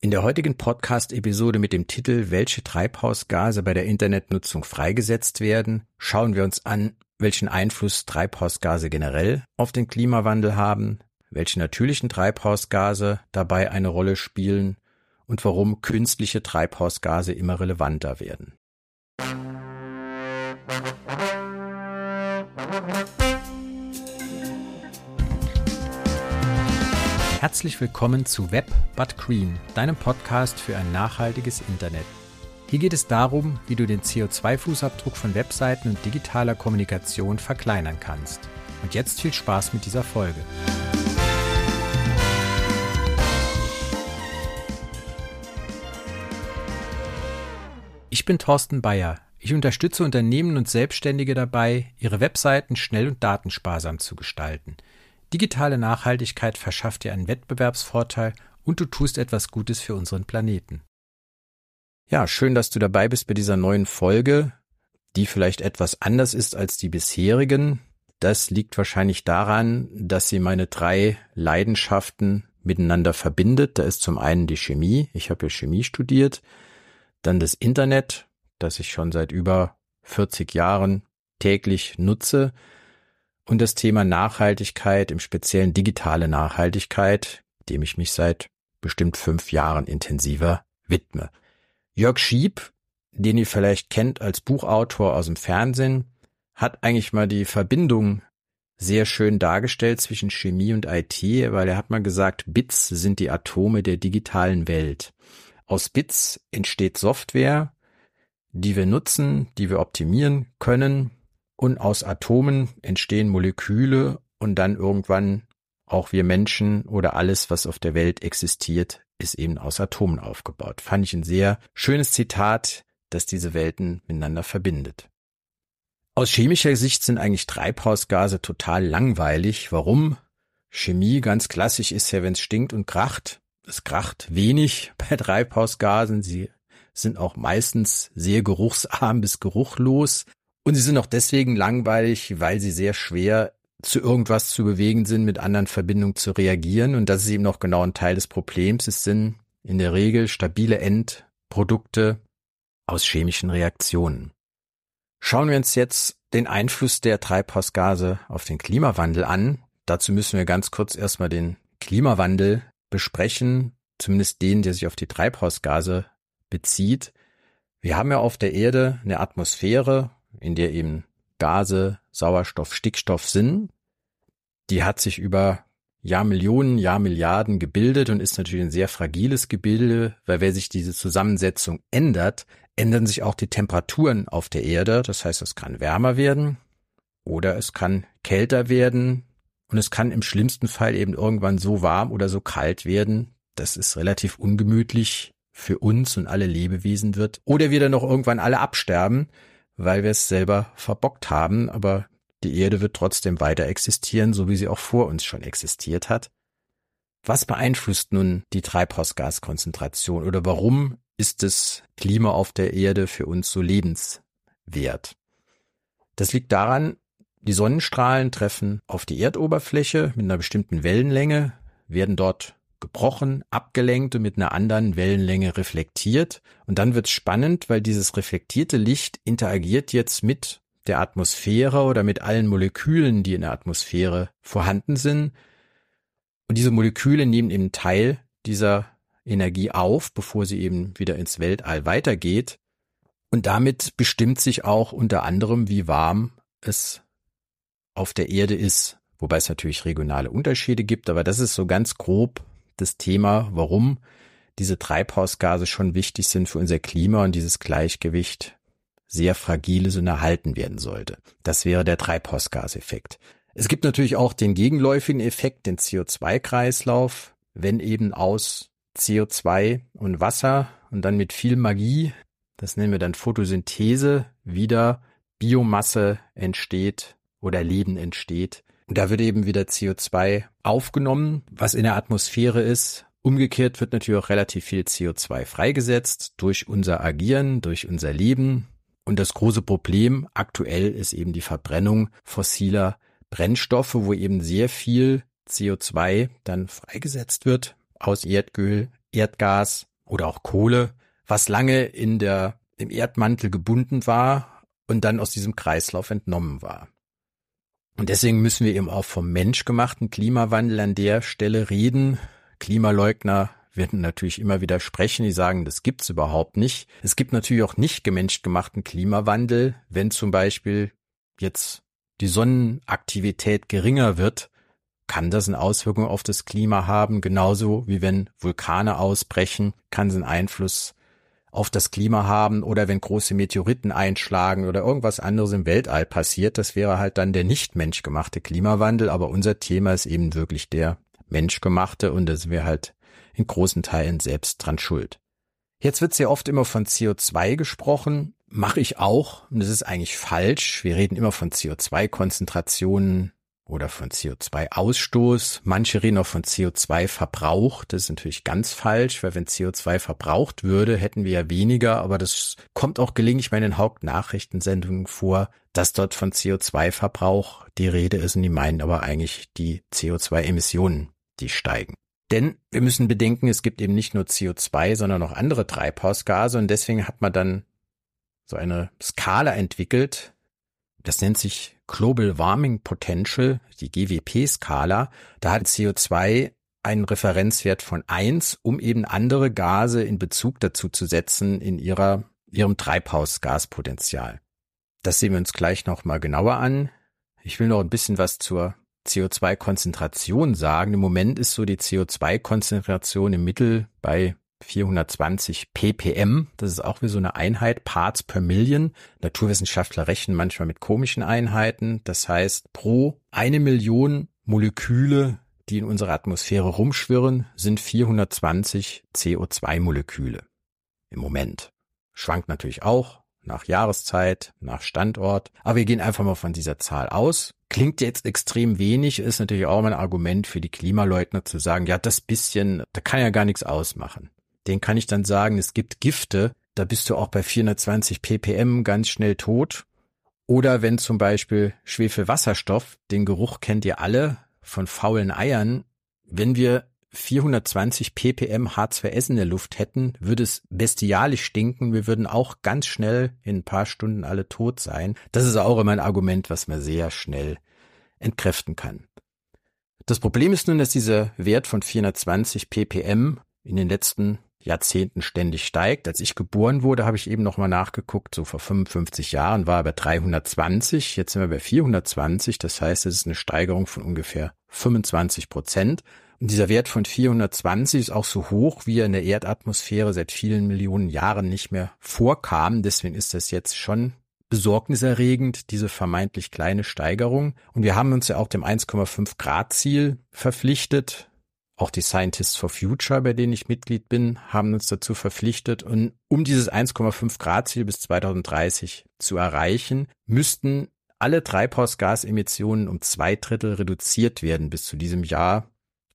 In der heutigen Podcast-Episode mit dem Titel Welche Treibhausgase bei der Internetnutzung freigesetzt werden, schauen wir uns an, welchen Einfluss Treibhausgase generell auf den Klimawandel haben, welche natürlichen Treibhausgase dabei eine Rolle spielen und warum künstliche Treibhausgase immer relevanter werden. Herzlich willkommen zu Web But Green, deinem Podcast für ein nachhaltiges Internet. Hier geht es darum, wie du den CO2-Fußabdruck von Webseiten und digitaler Kommunikation verkleinern kannst. Und jetzt viel Spaß mit dieser Folge. Ich bin Thorsten Bayer. Ich unterstütze Unternehmen und Selbstständige dabei, ihre Webseiten schnell und datensparsam zu gestalten – Digitale Nachhaltigkeit verschafft dir einen Wettbewerbsvorteil und du tust etwas Gutes für unseren Planeten. Ja, schön, dass du dabei bist bei dieser neuen Folge, die vielleicht etwas anders ist als die bisherigen. Das liegt wahrscheinlich daran, dass sie meine drei Leidenschaften miteinander verbindet. Da ist zum einen die Chemie, ich habe ja Chemie studiert, dann das Internet, das ich schon seit über 40 Jahren täglich nutze, und das Thema Nachhaltigkeit, im speziellen digitale Nachhaltigkeit, dem ich mich seit bestimmt fünf Jahren intensiver widme. Jörg Schieb, den ihr vielleicht kennt als Buchautor aus dem Fernsehen, hat eigentlich mal die Verbindung sehr schön dargestellt zwischen Chemie und IT, weil er hat mal gesagt, Bits sind die Atome der digitalen Welt. Aus Bits entsteht Software, die wir nutzen, die wir optimieren können, und aus Atomen entstehen Moleküle und dann irgendwann auch wir Menschen oder alles, was auf der Welt existiert, ist eben aus Atomen aufgebaut. Fand ich ein sehr schönes Zitat, das diese Welten miteinander verbindet. Aus chemischer Sicht sind eigentlich Treibhausgase total langweilig. Warum? Chemie ganz klassisch ist ja, wenn es stinkt und kracht. Es kracht wenig bei Treibhausgasen. Sie sind auch meistens sehr geruchsarm bis geruchlos. Und sie sind auch deswegen langweilig, weil sie sehr schwer zu irgendwas zu bewegen sind, mit anderen Verbindungen zu reagieren. Und das ist eben noch genau ein Teil des Problems. Es sind in der Regel stabile Endprodukte aus chemischen Reaktionen. Schauen wir uns jetzt den Einfluss der Treibhausgase auf den Klimawandel an. Dazu müssen wir ganz kurz erstmal den Klimawandel besprechen, zumindest den, der sich auf die Treibhausgase bezieht. Wir haben ja auf der Erde eine Atmosphäre in der eben Gase, Sauerstoff, Stickstoff sind. Die hat sich über Jahrmillionen, Jahrmilliarden gebildet und ist natürlich ein sehr fragiles Gebilde, weil wenn sich diese Zusammensetzung ändert, ändern sich auch die Temperaturen auf der Erde. Das heißt, es kann wärmer werden oder es kann kälter werden und es kann im schlimmsten Fall eben irgendwann so warm oder so kalt werden, dass es relativ ungemütlich für uns und alle Lebewesen wird. Oder wir dann noch irgendwann alle absterben, weil wir es selber verbockt haben, aber die Erde wird trotzdem weiter existieren, so wie sie auch vor uns schon existiert hat. Was beeinflusst nun die Treibhausgaskonzentration oder warum ist das Klima auf der Erde für uns so lebenswert? Das liegt daran, die Sonnenstrahlen treffen auf die Erdoberfläche mit einer bestimmten Wellenlänge, werden dort gebrochen, abgelenkt und mit einer anderen Wellenlänge reflektiert. Und dann wird's spannend, weil dieses reflektierte Licht interagiert jetzt mit der Atmosphäre oder mit allen Molekülen, die in der Atmosphäre vorhanden sind. Und diese Moleküle nehmen eben Teil dieser Energie auf, bevor sie eben wieder ins Weltall weitergeht. Und damit bestimmt sich auch unter anderem, wie warm es auf der Erde ist. Wobei es natürlich regionale Unterschiede gibt, aber das ist so ganz grob das Thema, warum diese Treibhausgase schon wichtig sind für unser Klima und dieses Gleichgewicht sehr fragil ist und erhalten werden sollte. Das wäre der Treibhausgaseffekt. Es gibt natürlich auch den gegenläufigen Effekt, den CO2-Kreislauf, wenn eben aus CO2 und Wasser und dann mit viel Magie, das nennen wir dann Photosynthese, wieder Biomasse entsteht oder Leben entsteht, und da wird eben wieder CO2 aufgenommen, was in der Atmosphäre ist. Umgekehrt wird natürlich auch relativ viel CO2 freigesetzt durch unser Agieren, durch unser Leben. Und das große Problem aktuell ist eben die Verbrennung fossiler Brennstoffe, wo eben sehr viel CO2 dann freigesetzt wird aus Erdöl, Erdgas oder auch Kohle, was lange in der, im Erdmantel gebunden war und dann aus diesem Kreislauf entnommen war. Und deswegen müssen wir eben auch vom menschgemachten Klimawandel an der Stelle reden. Klimaleugner werden natürlich immer wieder sprechen, die sagen, das gibt's überhaupt nicht. Es gibt natürlich auch nicht gemenschgemachten Klimawandel, wenn zum Beispiel jetzt die Sonnenaktivität geringer wird, kann das eine Auswirkung auf das Klima haben, genauso wie wenn Vulkane ausbrechen, kann es einen Einfluss auf das Klima haben oder wenn große Meteoriten einschlagen oder irgendwas anderes im Weltall passiert, das wäre halt dann der nicht menschgemachte Klimawandel, aber unser Thema ist eben wirklich der menschgemachte und das wäre halt in großen Teilen selbst dran schuld. Jetzt wird sehr oft immer von CO2 gesprochen, mache ich auch und das ist eigentlich falsch. Wir reden immer von CO2-Konzentrationen oder von CO2-Ausstoß. Manche reden auch von CO2-Verbrauch. Das ist natürlich ganz falsch, weil wenn CO2 verbraucht würde, hätten wir ja weniger. Aber das kommt auch gelegentlich bei den Hauptnachrichtensendungen vor, dass dort von CO2-Verbrauch die Rede ist und die meinen aber eigentlich die CO2-Emissionen, die steigen. Denn wir müssen bedenken, es gibt eben nicht nur CO2, sondern auch andere Treibhausgase und deswegen hat man dann so eine Skala entwickelt. Das nennt sich Global Warming Potential, die GWP-Skala, da hat CO2 einen Referenzwert von eins, um eben andere Gase in Bezug dazu zu setzen in ihrer, ihrem Treibhausgaspotenzial. Das sehen wir uns gleich nochmal genauer an. Ich will noch ein bisschen was zur CO2-Konzentration sagen. Im Moment ist so die CO2-Konzentration im Mittel bei 420 ppm. Das ist auch wie so eine Einheit, Parts per Million. Naturwissenschaftler rechnen manchmal mit komischen Einheiten. Das heißt, pro eine Million Moleküle, die in unserer Atmosphäre rumschwirren, sind 420 CO2-Moleküle. Im Moment. Schwankt natürlich auch nach Jahreszeit, nach Standort. Aber wir gehen einfach mal von dieser Zahl aus. Klingt jetzt extrem wenig, ist natürlich auch ein Argument für die Klimaleugner zu sagen, ja, das bisschen, da kann ja gar nichts ausmachen den kann ich dann sagen, es gibt Gifte, da bist du auch bei 420 ppm ganz schnell tot. Oder wenn zum Beispiel Schwefelwasserstoff, den Geruch kennt ihr alle von faulen Eiern, wenn wir 420 ppm H2S in der Luft hätten, würde es bestialisch stinken. Wir würden auch ganz schnell in ein paar Stunden alle tot sein. Das ist auch immer ein Argument, was man sehr schnell entkräften kann. Das Problem ist nun, dass dieser Wert von 420 ppm in den letzten Jahrzehnten ständig steigt. Als ich geboren wurde, habe ich eben nochmal nachgeguckt, so vor 55 Jahren war er bei 320, jetzt sind wir bei 420, das heißt, es ist eine Steigerung von ungefähr 25 Prozent. Und dieser Wert von 420 ist auch so hoch, wie er in der Erdatmosphäre seit vielen Millionen Jahren nicht mehr vorkam. Deswegen ist das jetzt schon besorgniserregend, diese vermeintlich kleine Steigerung. Und wir haben uns ja auch dem 1,5 Grad Ziel verpflichtet. Auch die Scientists for Future, bei denen ich Mitglied bin, haben uns dazu verpflichtet. Und um dieses 1,5 Grad Ziel bis 2030 zu erreichen, müssten alle Treibhausgasemissionen um zwei Drittel reduziert werden bis zu diesem Jahr,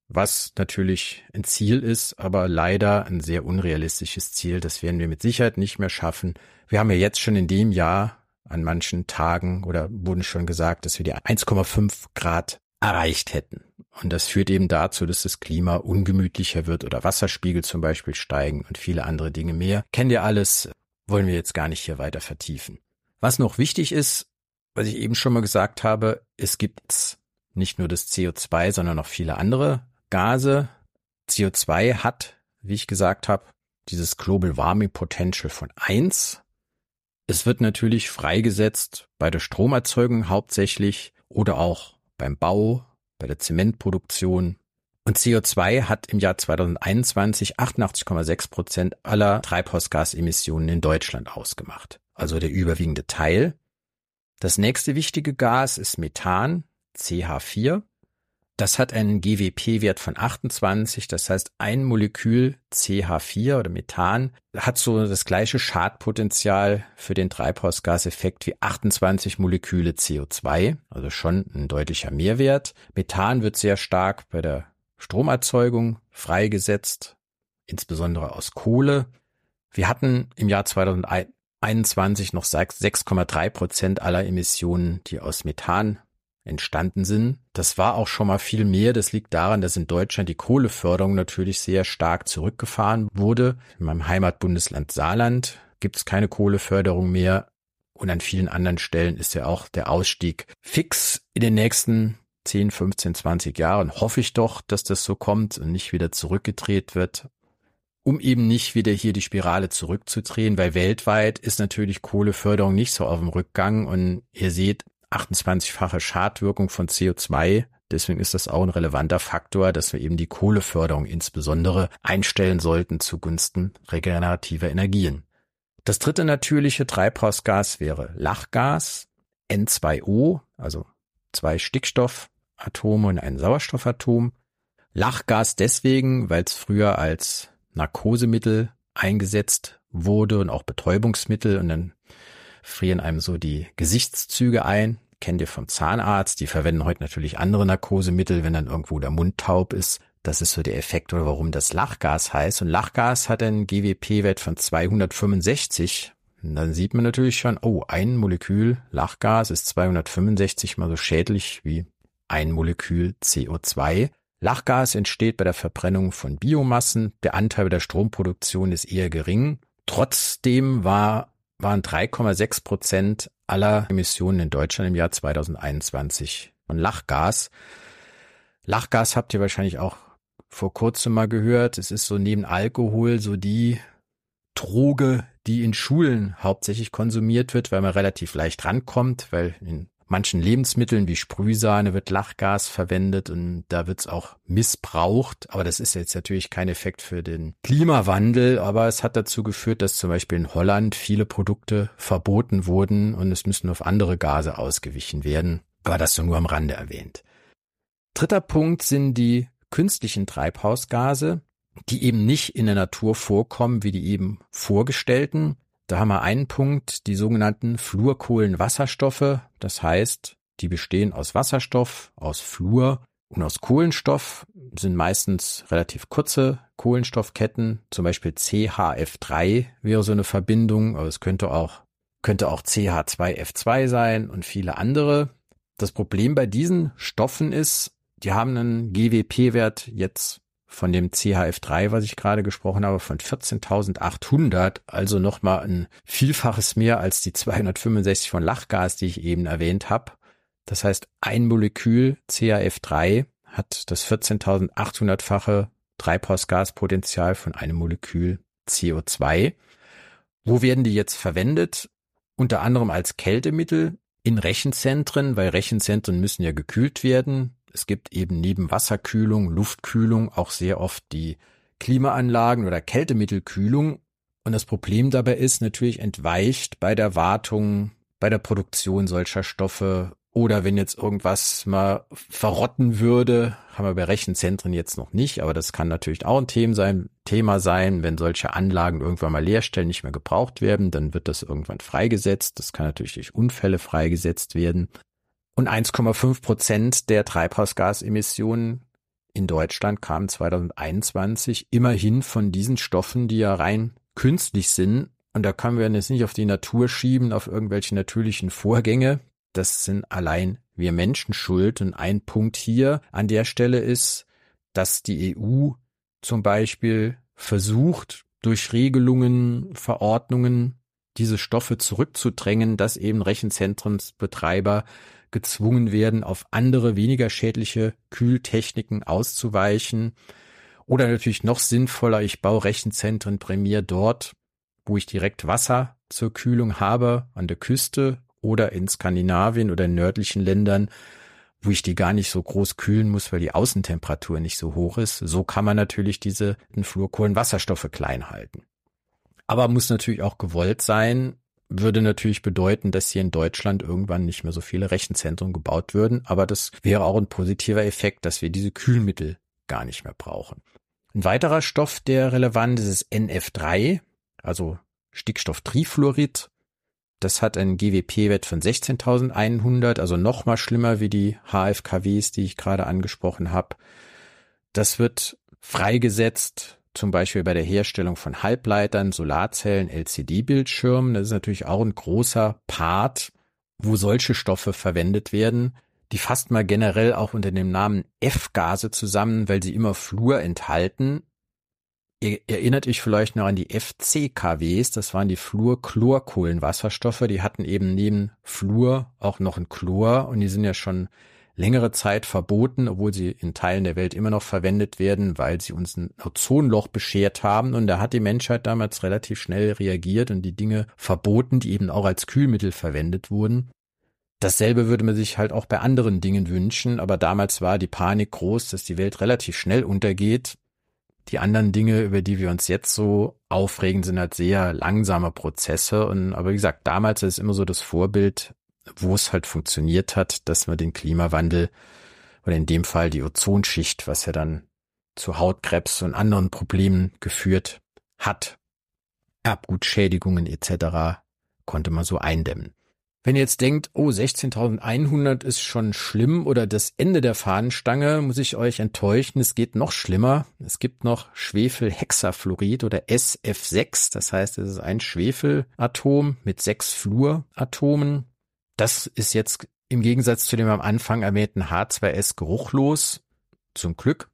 was natürlich ein Ziel ist, aber leider ein sehr unrealistisches Ziel. Das werden wir mit Sicherheit nicht mehr schaffen. Wir haben ja jetzt schon in dem Jahr an manchen Tagen oder wurden schon gesagt, dass wir die 1,5 Grad erreicht hätten. Und das führt eben dazu, dass das Klima ungemütlicher wird oder Wasserspiegel zum Beispiel steigen und viele andere Dinge mehr. Kennt ihr alles, wollen wir jetzt gar nicht hier weiter vertiefen. Was noch wichtig ist, was ich eben schon mal gesagt habe, es gibt nicht nur das CO2, sondern noch viele andere Gase. CO2 hat, wie ich gesagt habe, dieses Global Warming Potential von eins. Es wird natürlich freigesetzt bei der Stromerzeugung hauptsächlich oder auch beim Bau, bei der Zementproduktion. Und CO2 hat im Jahr 2021 88,6 Prozent aller Treibhausgasemissionen in Deutschland ausgemacht. Also der überwiegende Teil. Das nächste wichtige Gas ist Methan, CH4. Das hat einen GWP-Wert von 28, das heißt ein Molekül CH4 oder Methan hat so das gleiche Schadpotenzial für den Treibhausgaseffekt wie 28 Moleküle CO2, also schon ein deutlicher Mehrwert. Methan wird sehr stark bei der Stromerzeugung freigesetzt, insbesondere aus Kohle. Wir hatten im Jahr 2021 noch 6,3 Prozent aller Emissionen, die aus Methan entstanden sind. Das war auch schon mal viel mehr. Das liegt daran, dass in Deutschland die Kohleförderung natürlich sehr stark zurückgefahren wurde. In meinem Heimatbundesland Saarland gibt es keine Kohleförderung mehr. Und an vielen anderen Stellen ist ja auch der Ausstieg fix in den nächsten 10, 15, 20 Jahren. Hoffe ich doch, dass das so kommt und nicht wieder zurückgedreht wird um eben nicht wieder hier die Spirale zurückzudrehen, weil weltweit ist natürlich Kohleförderung nicht so auf dem Rückgang und ihr seht 28-fache Schadwirkung von CO2. Deswegen ist das auch ein relevanter Faktor, dass wir eben die Kohleförderung insbesondere einstellen sollten zugunsten regenerativer Energien. Das dritte natürliche Treibhausgas wäre Lachgas, N2O, also zwei Stickstoffatome und ein Sauerstoffatom. Lachgas deswegen, weil es früher als Narkosemittel eingesetzt wurde und auch Betäubungsmittel und dann frieren einem so die Gesichtszüge ein. Kennt ihr vom Zahnarzt, die verwenden heute natürlich andere Narkosemittel, wenn dann irgendwo der Mund taub ist. Das ist so der Effekt oder warum das Lachgas heißt. Und Lachgas hat einen GWP-Wert von 265. Und dann sieht man natürlich schon, oh, ein Molekül Lachgas ist 265 mal so schädlich wie ein Molekül CO2. Lachgas entsteht bei der Verbrennung von Biomassen. Der Anteil der Stromproduktion ist eher gering. Trotzdem war, waren 3,6 Prozent aller Emissionen in Deutschland im Jahr 2021 von Lachgas. Lachgas habt ihr wahrscheinlich auch vor kurzem mal gehört. Es ist so neben Alkohol so die Droge, die in Schulen hauptsächlich konsumiert wird, weil man relativ leicht rankommt, weil in manchen Lebensmitteln wie Sprühsahne wird Lachgas verwendet und da wird es auch missbraucht. Aber das ist jetzt natürlich kein Effekt für den Klimawandel, aber es hat dazu geführt, dass zum Beispiel in Holland viele Produkte verboten wurden und es müssen auf andere Gase ausgewichen werden. Aber das so nur am Rande erwähnt. Dritter Punkt sind die künstlichen Treibhausgase, die eben nicht in der Natur vorkommen wie die eben vorgestellten. Da haben wir einen Punkt, die sogenannten Fluorkohlenwasserstoffe. Das heißt, die bestehen aus Wasserstoff, aus Fluor und aus Kohlenstoff, sind meistens relativ kurze Kohlenstoffketten. Zum Beispiel CHF3 wäre so eine Verbindung, aber es könnte auch, könnte auch CH2F2 sein und viele andere. Das Problem bei diesen Stoffen ist, die haben einen GWP-Wert jetzt von dem CHF3, was ich gerade gesprochen habe, von 14.800, also nochmal ein Vielfaches mehr als die 265 von Lachgas, die ich eben erwähnt habe. Das heißt, ein Molekül CHF3 hat das 14.800-fache Treibhausgaspotenzial von einem Molekül CO2. Wo werden die jetzt verwendet? Unter anderem als Kältemittel in Rechenzentren, weil Rechenzentren müssen ja gekühlt werden. Es gibt eben neben Wasserkühlung, Luftkühlung auch sehr oft die Klimaanlagen oder Kältemittelkühlung. Und das Problem dabei ist natürlich entweicht bei der Wartung, bei der Produktion solcher Stoffe oder wenn jetzt irgendwas mal verrotten würde, haben wir bei Rechenzentren jetzt noch nicht, aber das kann natürlich auch ein Thema sein, Thema sein, wenn solche Anlagen irgendwann mal leerstellen, nicht mehr gebraucht werden, dann wird das irgendwann freigesetzt. Das kann natürlich durch Unfälle freigesetzt werden. Und 1,5 Prozent der Treibhausgasemissionen in Deutschland kamen 2021 immerhin von diesen Stoffen, die ja rein künstlich sind. Und da können wir jetzt nicht auf die Natur schieben, auf irgendwelche natürlichen Vorgänge. Das sind allein wir Menschen schuld. Und ein Punkt hier an der Stelle ist, dass die EU zum Beispiel versucht, durch Regelungen, Verordnungen diese Stoffe zurückzudrängen, dass eben Rechenzentrumsbetreiber gezwungen werden, auf andere, weniger schädliche Kühltechniken auszuweichen. Oder natürlich noch sinnvoller, ich baue Rechenzentren Premier dort, wo ich direkt Wasser zur Kühlung habe, an der Küste oder in Skandinavien oder in nördlichen Ländern, wo ich die gar nicht so groß kühlen muss, weil die Außentemperatur nicht so hoch ist. So kann man natürlich diese Fluorkohlenwasserstoffe klein halten. Aber muss natürlich auch gewollt sein, würde natürlich bedeuten, dass hier in Deutschland irgendwann nicht mehr so viele Rechenzentren gebaut würden. Aber das wäre auch ein positiver Effekt, dass wir diese Kühlmittel gar nicht mehr brauchen. Ein weiterer Stoff, der relevant ist, ist NF3, also Stickstofftrifluorid. Das hat einen GWP-Wert von 16.100, also noch mal schlimmer wie die HFKWs, die ich gerade angesprochen habe. Das wird freigesetzt zum Beispiel bei der Herstellung von Halbleitern, Solarzellen, LCD-Bildschirmen. Das ist natürlich auch ein großer Part, wo solche Stoffe verwendet werden. Die fasst mal generell auch unter dem Namen F-Gase zusammen, weil sie immer Fluor enthalten. Ihr erinnert euch vielleicht noch an die FCKWs, das waren die Fluorchlorkohlenwasserstoffe, die hatten eben neben Fluor auch noch ein Chlor und die sind ja schon längere Zeit verboten, obwohl sie in Teilen der Welt immer noch verwendet werden, weil sie uns ein Ozonloch beschert haben. Und da hat die Menschheit damals relativ schnell reagiert und die Dinge verboten, die eben auch als Kühlmittel verwendet wurden. Dasselbe würde man sich halt auch bei anderen Dingen wünschen, aber damals war die Panik groß, dass die Welt relativ schnell untergeht. Die anderen Dinge, über die wir uns jetzt so aufregen, sind halt sehr langsame Prozesse. Und aber wie gesagt, damals ist immer so das Vorbild, wo es halt funktioniert hat, dass man den Klimawandel oder in dem Fall die Ozonschicht, was ja dann zu Hautkrebs und anderen Problemen geführt hat, Erbgutschädigungen etc., konnte man so eindämmen. Wenn ihr jetzt denkt, oh, 16.100 ist schon schlimm oder das Ende der Fahnenstange, muss ich euch enttäuschen, es geht noch schlimmer. Es gibt noch Schwefelhexafluorid oder SF6, das heißt, es ist ein Schwefelatom mit sechs Fluoratomen. Das ist jetzt im Gegensatz zu dem am Anfang erwähnten H2S geruchlos. Zum Glück.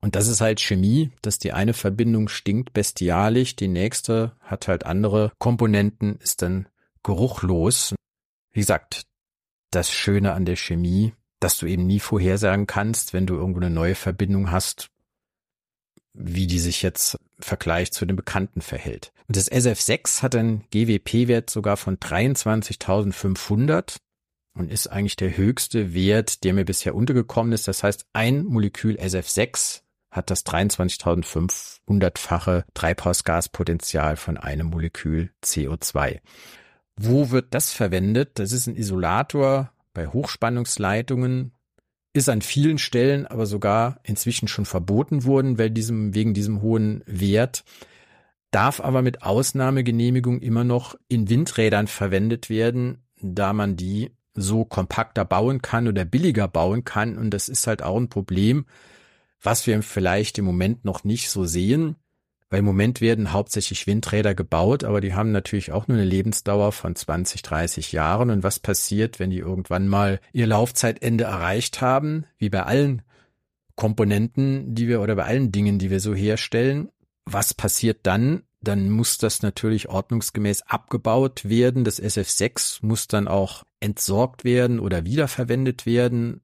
Und das ist halt Chemie, dass die eine Verbindung stinkt bestialisch, die nächste hat halt andere Komponenten, ist dann geruchlos. Wie gesagt, das Schöne an der Chemie, dass du eben nie vorhersagen kannst, wenn du irgendwo eine neue Verbindung hast, wie die sich jetzt im Vergleich zu den Bekannten verhält. Und das SF6 hat einen GWP-Wert sogar von 23.500 und ist eigentlich der höchste Wert, der mir bisher untergekommen ist. Das heißt, ein Molekül SF6 hat das 23.500-fache Treibhausgaspotenzial von einem Molekül CO2. Wo wird das verwendet? Das ist ein Isolator bei Hochspannungsleitungen ist an vielen Stellen aber sogar inzwischen schon verboten worden, weil diesem, wegen diesem hohen Wert, darf aber mit Ausnahmegenehmigung immer noch in Windrädern verwendet werden, da man die so kompakter bauen kann oder billiger bauen kann. Und das ist halt auch ein Problem, was wir vielleicht im Moment noch nicht so sehen. Weil im Moment werden hauptsächlich Windräder gebaut, aber die haben natürlich auch nur eine Lebensdauer von 20, 30 Jahren. Und was passiert, wenn die irgendwann mal ihr Laufzeitende erreicht haben, wie bei allen Komponenten, die wir oder bei allen Dingen, die wir so herstellen? Was passiert dann? Dann muss das natürlich ordnungsgemäß abgebaut werden. Das SF6 muss dann auch entsorgt werden oder wiederverwendet werden.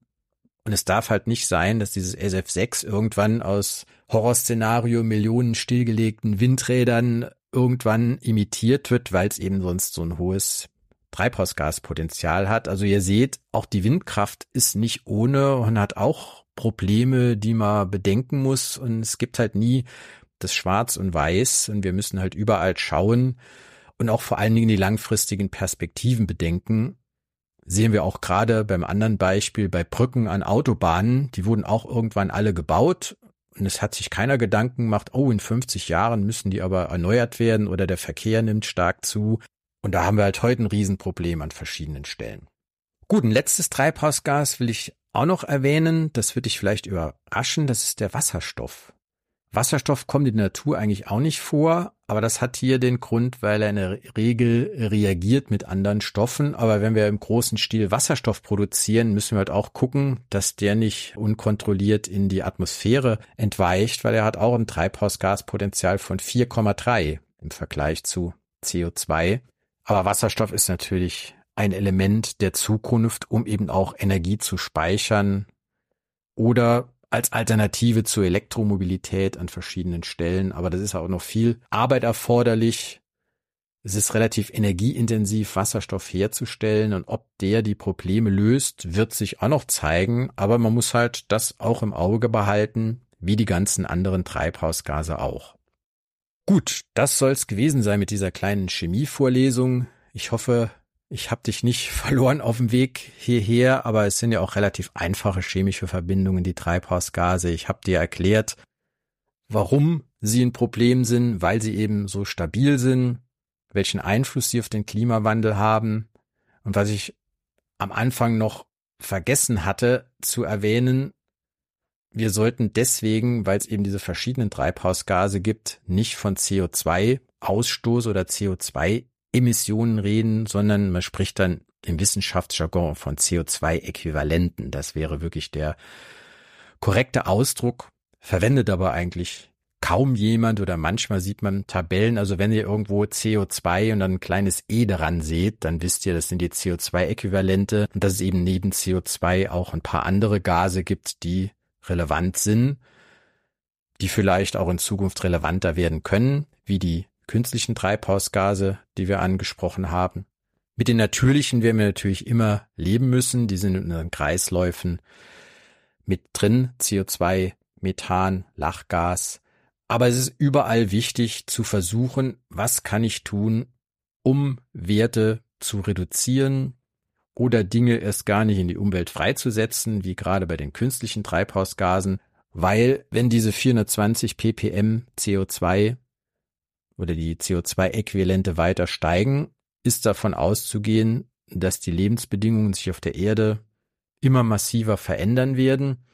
Und es darf halt nicht sein, dass dieses SF6 irgendwann aus Horrorszenario Millionen stillgelegten Windrädern irgendwann imitiert wird, weil es eben sonst so ein hohes Treibhausgaspotenzial hat. Also ihr seht, auch die Windkraft ist nicht ohne und hat auch Probleme, die man bedenken muss. Und es gibt halt nie das Schwarz und Weiß. Und wir müssen halt überall schauen und auch vor allen Dingen die langfristigen Perspektiven bedenken sehen wir auch gerade beim anderen Beispiel bei Brücken an Autobahnen. Die wurden auch irgendwann alle gebaut und es hat sich keiner Gedanken gemacht, oh, in 50 Jahren müssen die aber erneuert werden oder der Verkehr nimmt stark zu. Und da haben wir halt heute ein Riesenproblem an verschiedenen Stellen. Gut, ein letztes Treibhausgas will ich auch noch erwähnen. Das würde dich vielleicht überraschen. Das ist der Wasserstoff. Wasserstoff kommt in der Natur eigentlich auch nicht vor, aber das hat hier den Grund, weil er in der Regel reagiert mit anderen Stoffen. Aber wenn wir im großen Stil Wasserstoff produzieren, müssen wir halt auch gucken, dass der nicht unkontrolliert in die Atmosphäre entweicht, weil er hat auch ein Treibhausgaspotenzial von 4,3 im Vergleich zu CO2. Aber Wasserstoff ist natürlich ein Element der Zukunft, um eben auch Energie zu speichern oder als Alternative zur Elektromobilität an verschiedenen Stellen. Aber das ist auch noch viel Arbeit erforderlich. Es ist relativ energieintensiv, Wasserstoff herzustellen und ob der die Probleme löst, wird sich auch noch zeigen. Aber man muss halt das auch im Auge behalten, wie die ganzen anderen Treibhausgase auch. Gut, das soll's gewesen sein mit dieser kleinen Chemievorlesung. Ich hoffe, ich habe dich nicht verloren auf dem Weg hierher, aber es sind ja auch relativ einfache chemische Verbindungen, die Treibhausgase. Ich habe dir erklärt, warum sie ein Problem sind, weil sie eben so stabil sind, welchen Einfluss sie auf den Klimawandel haben. Und was ich am Anfang noch vergessen hatte zu erwähnen, wir sollten deswegen, weil es eben diese verschiedenen Treibhausgase gibt, nicht von CO2-Ausstoß oder CO2 Emissionen reden, sondern man spricht dann im Wissenschaftsjargon von CO2-Äquivalenten. Das wäre wirklich der korrekte Ausdruck, verwendet aber eigentlich kaum jemand oder manchmal sieht man Tabellen. Also wenn ihr irgendwo CO2 und dann ein kleines E daran seht, dann wisst ihr, das sind die CO2-Äquivalente und dass es eben neben CO2 auch ein paar andere Gase gibt, die relevant sind, die vielleicht auch in Zukunft relevanter werden können, wie die künstlichen Treibhausgase, die wir angesprochen haben. Mit den natürlichen werden wir natürlich immer leben müssen, die sind in unseren Kreisläufen mit drin, CO2, Methan, Lachgas, aber es ist überall wichtig zu versuchen, was kann ich tun, um Werte zu reduzieren oder Dinge erst gar nicht in die Umwelt freizusetzen, wie gerade bei den künstlichen Treibhausgasen, weil wenn diese 420 ppm CO2 oder die CO2-Äquivalente weiter steigen, ist davon auszugehen, dass die Lebensbedingungen sich auf der Erde immer massiver verändern werden.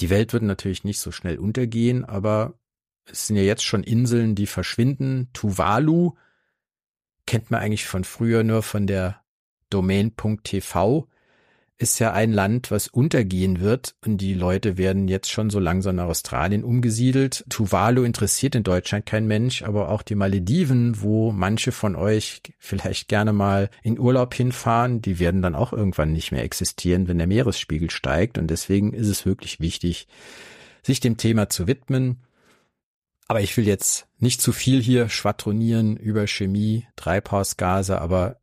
Die Welt wird natürlich nicht so schnell untergehen, aber es sind ja jetzt schon Inseln, die verschwinden. Tuvalu kennt man eigentlich von früher nur von der Domain.tv. Ist ja ein Land, was untergehen wird und die Leute werden jetzt schon so langsam nach Australien umgesiedelt. Tuvalu interessiert in Deutschland kein Mensch, aber auch die Malediven, wo manche von euch vielleicht gerne mal in Urlaub hinfahren, die werden dann auch irgendwann nicht mehr existieren, wenn der Meeresspiegel steigt und deswegen ist es wirklich wichtig, sich dem Thema zu widmen. Aber ich will jetzt nicht zu viel hier schwadronieren über Chemie, Treibhausgase, aber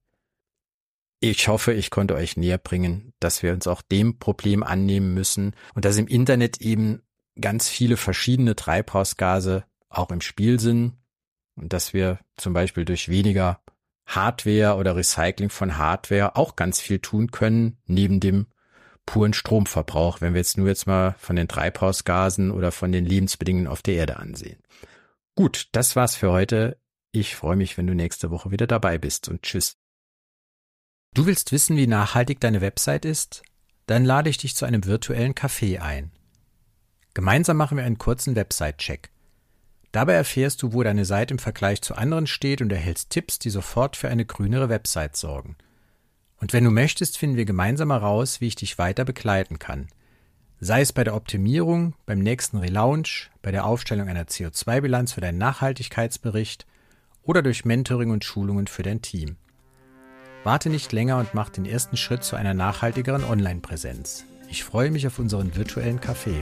ich hoffe, ich konnte euch näher bringen, dass wir uns auch dem Problem annehmen müssen und dass im Internet eben ganz viele verschiedene Treibhausgase auch im Spiel sind und dass wir zum Beispiel durch weniger Hardware oder Recycling von Hardware auch ganz viel tun können, neben dem puren Stromverbrauch, wenn wir jetzt nur jetzt mal von den Treibhausgasen oder von den Lebensbedingungen auf der Erde ansehen. Gut, das war's für heute. Ich freue mich, wenn du nächste Woche wieder dabei bist und tschüss. Du willst wissen, wie nachhaltig deine Website ist? Dann lade ich dich zu einem virtuellen Café ein. Gemeinsam machen wir einen kurzen Website-Check. Dabei erfährst du, wo deine Seite im Vergleich zu anderen steht und erhältst Tipps, die sofort für eine grünere Website sorgen. Und wenn du möchtest, finden wir gemeinsam heraus, wie ich dich weiter begleiten kann. Sei es bei der Optimierung, beim nächsten Relaunch, bei der Aufstellung einer CO2-Bilanz für deinen Nachhaltigkeitsbericht oder durch Mentoring und Schulungen für dein Team. Warte nicht länger und mach den ersten Schritt zu einer nachhaltigeren Online-Präsenz. Ich freue mich auf unseren virtuellen Café.